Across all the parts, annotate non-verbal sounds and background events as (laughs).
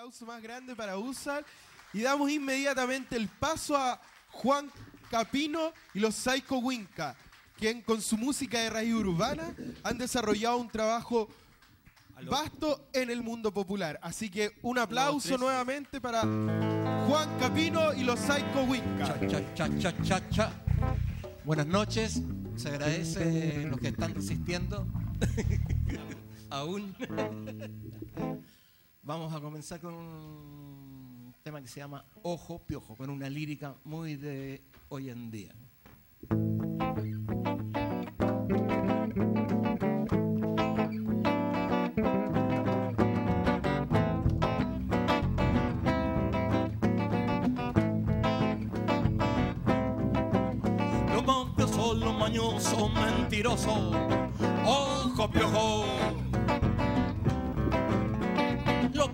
aplauso más grande para Usar y damos inmediatamente el paso a Juan Capino y los Psycho Winca, quien con su música de raíz urbana han desarrollado un trabajo vasto en el mundo popular. Así que un aplauso nuevamente para Juan Capino y los Psycho Winca. Cha, cha, cha, cha, cha. Buenas noches, se agradece los que están resistiendo. (laughs) Aún. Vamos a comenzar con un tema que se llama Ojo Piojo, con una lírica muy de hoy en día. Lo mafioso, lo mañoso, mentiroso, ojo piojo.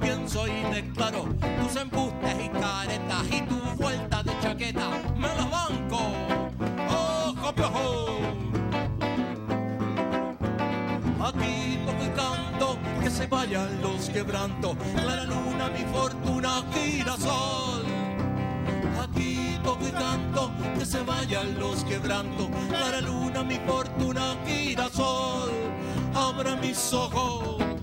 Pienso y declaro, tus embustes y caretas y tu vuelta de chaqueta, me las banco, ojo piojo. Aquí toco y canto, que se vayan los quebrantos, clara luna, mi fortuna, girasol. Aquí toco y canto, que se vayan los quebrantos, clara luna, mi fortuna, girasol. Abra mis ojos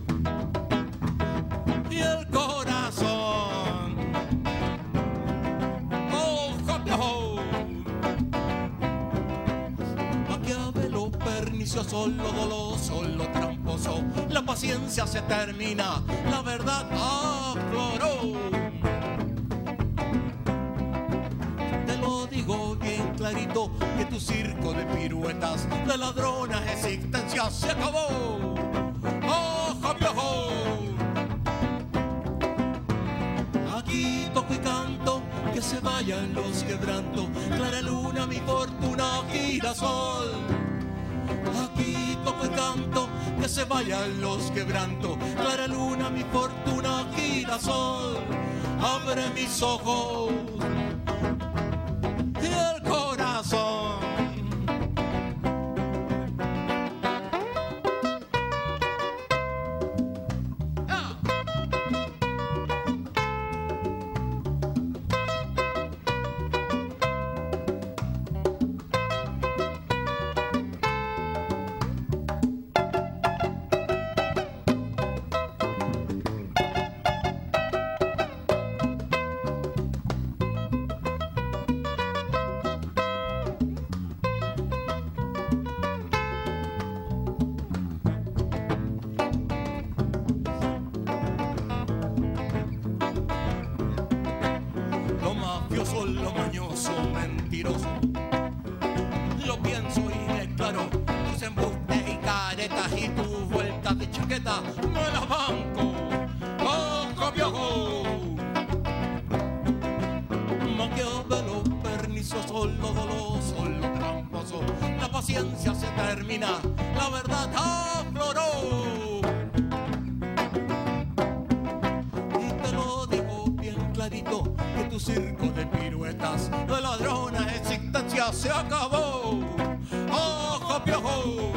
pernicioso, lo doloso, lo tramposo. La paciencia se termina, la verdad afloró. Te lo digo bien clarito, que tu circo de piruetas, de ladronas existencia se acabó. ¡Ojo, piojo! Aquí toco y canto, que se vayan los quebrantos, clara luna, mi fortuna, girasol. Aquí toco y canto, que se vayan los quebrantos, clara luna, mi fortuna, girasol. Abre mis ojos mañoso, mentiroso. Lo pienso y declaro, tus embustes y caretas y tu vuelta de chaqueta, me las banco. ¡Ojo, piojo! Maquiavelo, pernicioso, lo doloso, lo tramposo. La paciencia se termina, la verdad se acabó. ¡Ojo, piojo!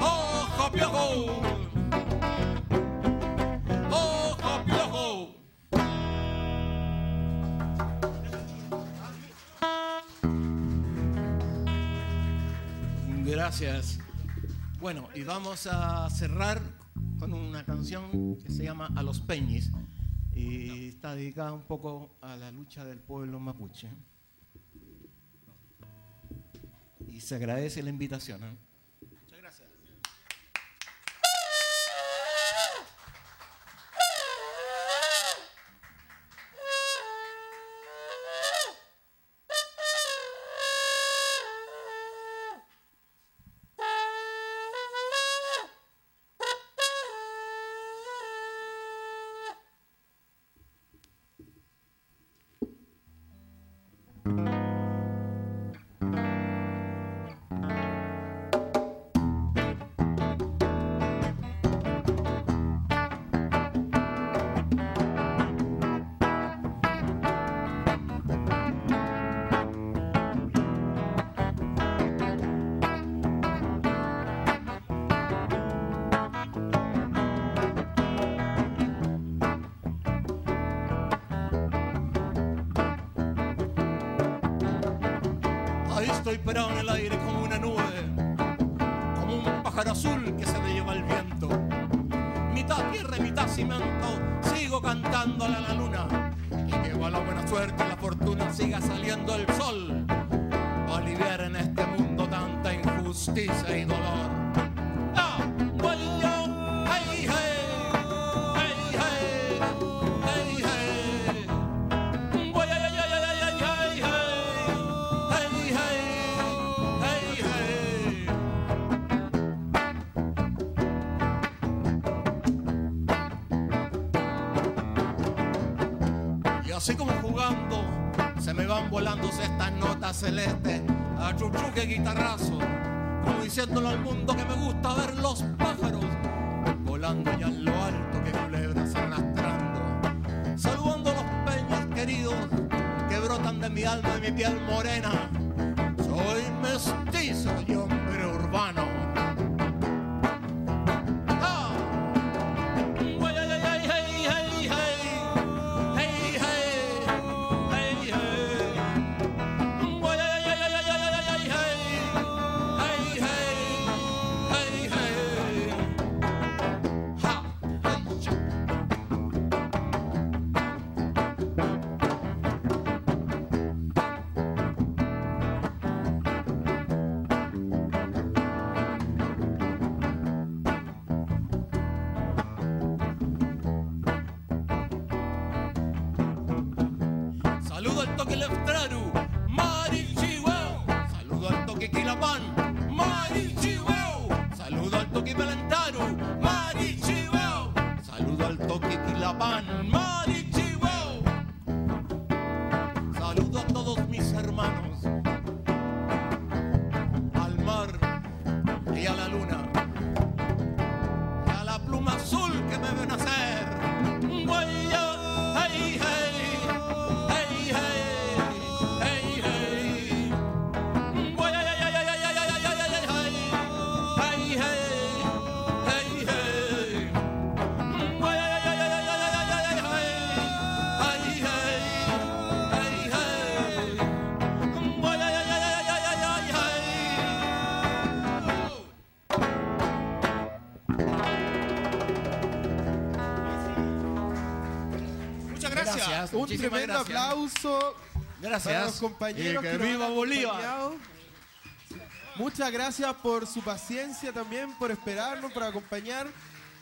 ¡Ojo, piojo! ¡Ojo, piojo! Gracias. Bueno, y vamos a cerrar con una canción que se llama A los Peñis y está dedicada un poco a la lucha del pueblo mapuche. Y se agradece la invitación. ¿eh? Estoy parado en el aire como una nube, como un pájaro azul que se le lleva el viento. Mitad tierra y mitad cimento, sigo cantándole a la luna. Y que va la buena suerte y la fortuna siga saliendo el sol. aliviar en este mundo tanta injusticia y dolor. Así como jugando, se me van volando estas notas celestes. A chuchuque guitarrazo, como diciéndole al mundo que me gusta ver los pájaros volando allá en lo alto que culebras arrastrando, saludando los peñas queridos que brotan de mi alma y mi piel morena. Saludo al toque Quilapán, Marichihueu. Saludo al Marichihueu. Saludo al toque Quilapán, Marichihueu. Gracias. Un Muchísimas tremendo gracias. aplauso Gracias. para los compañeros Y que que viva Bolívar. Muchas gracias por su paciencia también, por esperarnos, por acompañar.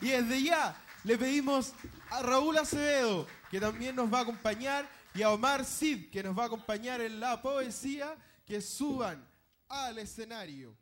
Y desde ya le pedimos a Raúl Acevedo, que también nos va a acompañar, y a Omar Cid, que nos va a acompañar en la poesía, que suban al escenario.